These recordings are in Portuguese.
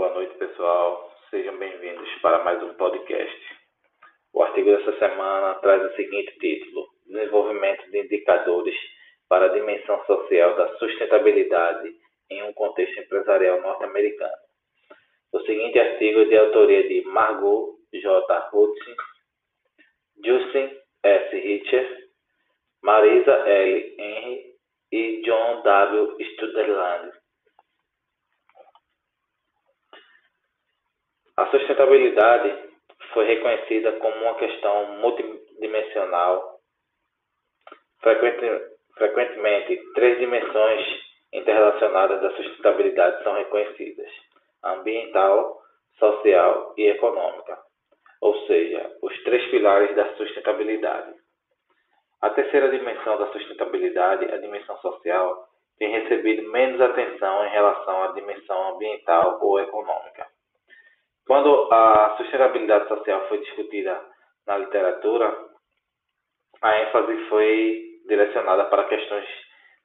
Boa noite, pessoal. Sejam bem-vindos para mais um podcast. O artigo dessa semana traz o seguinte título: Desenvolvimento de indicadores para a dimensão social da sustentabilidade em um contexto empresarial norte-americano. O seguinte artigo é de autoria de Margot J. Hudson, Justin S. Richer, Marisa L. Henry e John W. Studerland. A sustentabilidade foi reconhecida como uma questão multidimensional. frequentemente, três dimensões interrelacionadas da sustentabilidade são reconhecidas: ambiental, social e econômica, ou seja, os três pilares da sustentabilidade. A terceira dimensão da sustentabilidade, a dimensão social, tem recebido menos atenção em relação à dimensão ambiental ou econômica. Quando a sustentabilidade social foi discutida na literatura, a ênfase foi direcionada para questões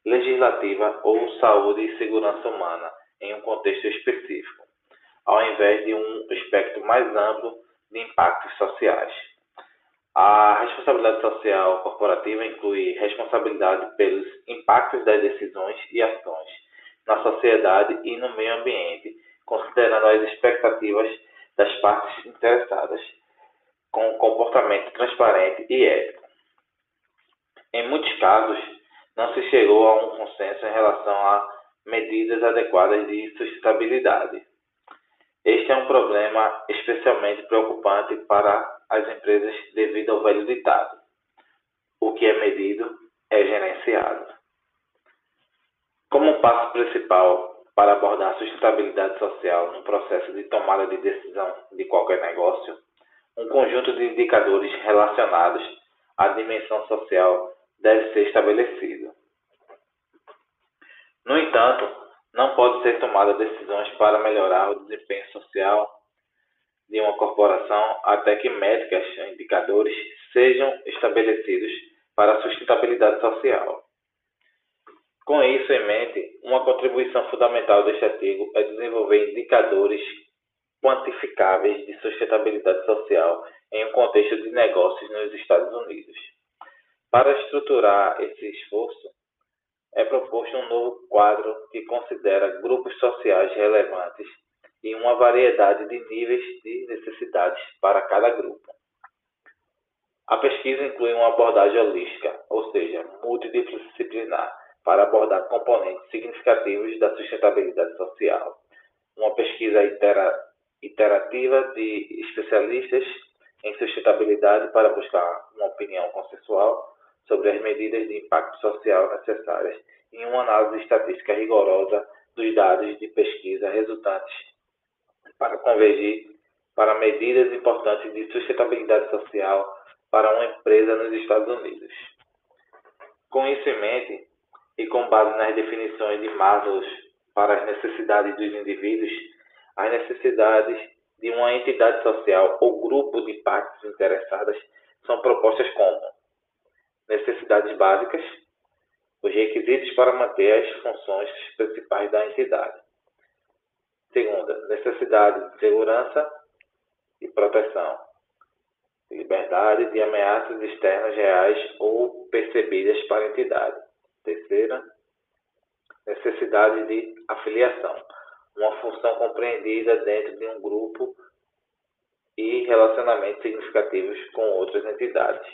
legislativas ou saúde e segurança humana em um contexto específico, ao invés de um espectro mais amplo de impactos sociais. A responsabilidade social corporativa inclui responsabilidade pelos impactos das decisões e ações na sociedade e no meio ambiente, considerando as expectativas das partes interessadas, com comportamento transparente e ético. Em muitos casos, não se chegou a um consenso em relação a medidas adequadas de sustentabilidade. Este é um problema especialmente preocupante para as empresas devido ao velho ditado: o que é medido é gerenciado. Como um passo principal para abordar a sustentabilidade social no processo de tomada de decisão de qualquer negócio, um conjunto de indicadores relacionados à dimensão social deve ser estabelecido. No entanto, não pode ser tomada decisões para melhorar o desempenho social de uma corporação até que métricas e indicadores sejam estabelecidos para a sustentabilidade social. Com isso em mente, uma contribuição fundamental deste artigo é desenvolver indicadores quantificáveis de sustentabilidade social em um contexto de negócios nos Estados Unidos. Para estruturar esse esforço, é proposto um novo quadro que considera grupos sociais relevantes e uma variedade de níveis de necessidades para cada grupo. A pesquisa inclui uma abordagem holística, ou seja, multidisciplinar, para abordar componentes significativos da sustentabilidade social. Uma pesquisa iterativa de especialistas em sustentabilidade para buscar uma opinião consensual sobre as medidas de impacto social necessárias e uma análise estatística rigorosa dos dados de pesquisa resultantes para convergir para medidas importantes de sustentabilidade social para uma empresa nos Estados Unidos. Com isso em mente, e com base nas definições de Maslow para as necessidades dos indivíduos, as necessidades de uma entidade social ou grupo de partes interessadas são propostas como necessidades básicas, os requisitos para manter as funções principais da entidade. Segunda, necessidade de segurança e proteção, liberdade de ameaças externas reais ou percebidas para a entidade. Terceira, necessidade de afiliação, uma função compreendida dentro de um grupo e relacionamentos significativos com outras entidades.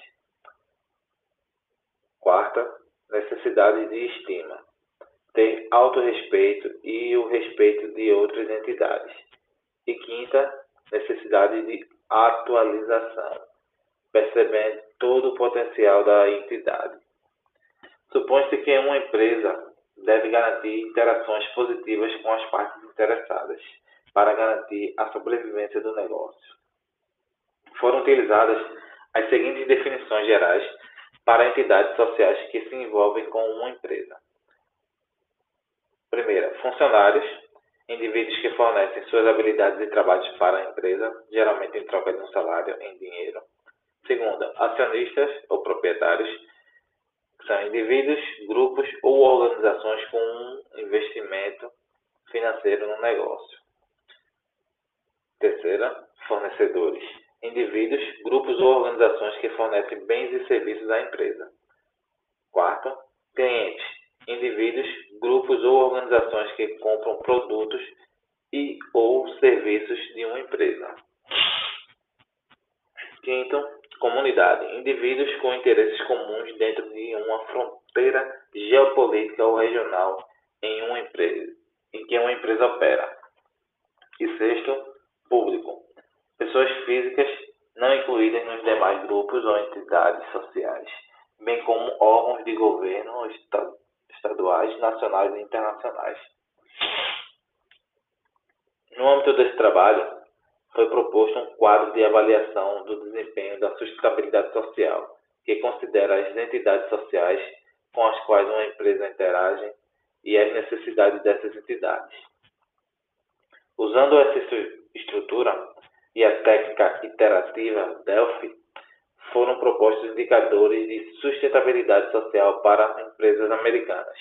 Quarta, necessidade de estima, ter autorrespeito e o respeito de outras entidades. E quinta, necessidade de atualização, percebendo todo o potencial da entidade. Supõe-se que uma empresa deve garantir interações positivas com as partes interessadas para garantir a sobrevivência do negócio. Foram utilizadas as seguintes definições gerais para entidades sociais que se envolvem com uma empresa. Primeira, funcionários, indivíduos que fornecem suas habilidades e trabalhos para a empresa, geralmente em troca de um salário em dinheiro. Segunda, acionistas ou proprietários, são indivíduos, grupos ou organizações com um investimento financeiro no negócio. Terceira, fornecedores. Indivíduos, grupos ou organizações que fornecem bens e serviços à empresa. Quarto, clientes. Indivíduos, grupos ou organizações que compram produtos e ou serviços de uma empresa. Quinto, comunidade. Indivíduos com interesses comuns dentro de uma fronteira geopolítica ou regional em uma empresa, em que uma empresa opera. E sexto, público. Pessoas físicas não incluídas nos demais grupos ou entidades sociais, bem como órgãos de governo estaduais, nacionais e internacionais. No âmbito desse trabalho, foi proposto um quadro de avaliação do desempenho da sustentabilidade social, que considera as entidades sociais com as quais uma empresa interage e as necessidades dessas entidades. Usando essa estrutura e a técnica iterativa Delphi, foram propostos indicadores de sustentabilidade social para empresas americanas.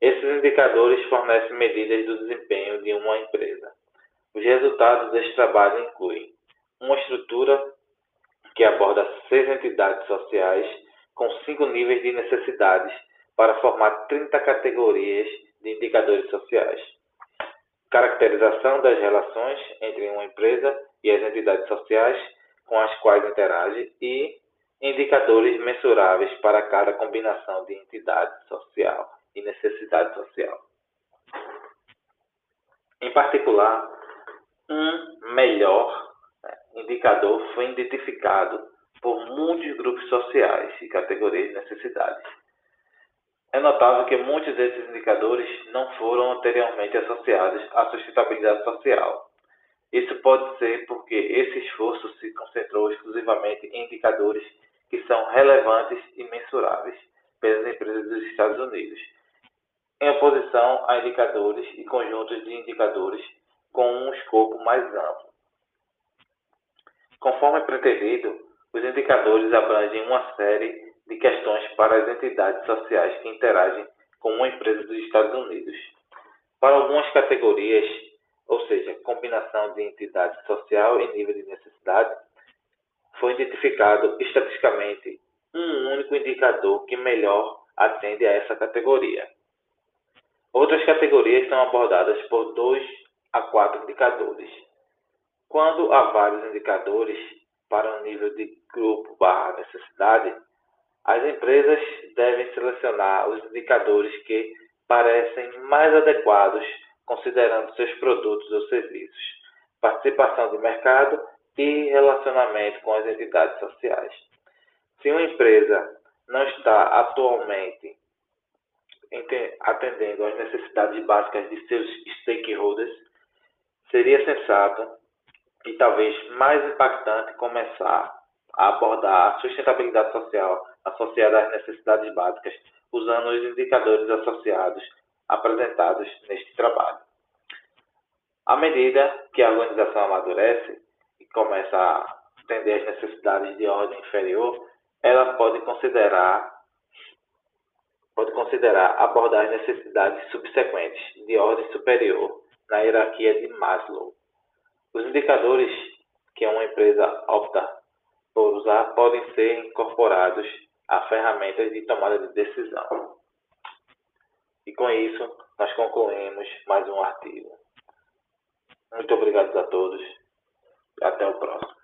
Esses indicadores fornecem medidas do desempenho de uma empresa. Os resultados deste trabalho incluem uma estrutura que aborda seis entidades sociais com cinco níveis de necessidades para formar 30 categorias de indicadores sociais. Caracterização das relações entre uma empresa e as entidades sociais com as quais interage e indicadores mensuráveis para cada combinação de entidade social e necessidade social. Em particular, um melhor né, indicador foi identificado por muitos grupos sociais e categorias de necessidades. É notável que muitos desses indicadores não foram anteriormente associados à sustentabilidade social. Isso pode ser porque esse esforço se concentrou exclusivamente em indicadores que são relevantes e mensuráveis pelas empresas dos Estados Unidos, em oposição a indicadores e conjuntos de indicadores com um escopo mais amplo. Conforme pretendido, os indicadores abrangem uma série de questões para as entidades sociais que interagem com uma empresa dos Estados Unidos. Para algumas categorias, ou seja, combinação de entidade social e nível de necessidade, foi identificado estatisticamente um único indicador que melhor atende a essa categoria. Outras categorias são abordadas por dois a quatro indicadores. Quando há vários indicadores para um nível de grupo barra necessidade, as empresas devem selecionar os indicadores que parecem mais adequados considerando seus produtos ou serviços, participação de mercado e relacionamento com as entidades sociais. Se uma empresa não está atualmente atendendo às necessidades básicas de seus stakeholders, seria sensato e talvez mais impactante começar a abordar a sustentabilidade social associada às necessidades básicas, usando os indicadores associados apresentados neste trabalho. À medida que a organização amadurece e começa a atender às necessidades de ordem inferior, ela pode considerar pode considerar abordar as necessidades subsequentes de ordem superior na hierarquia de Maslow. Os indicadores que uma empresa opta por usar podem ser incorporados a ferramentas de tomada de decisão. E com isso, nós concluímos mais um artigo. Muito obrigado a todos. Até o próximo.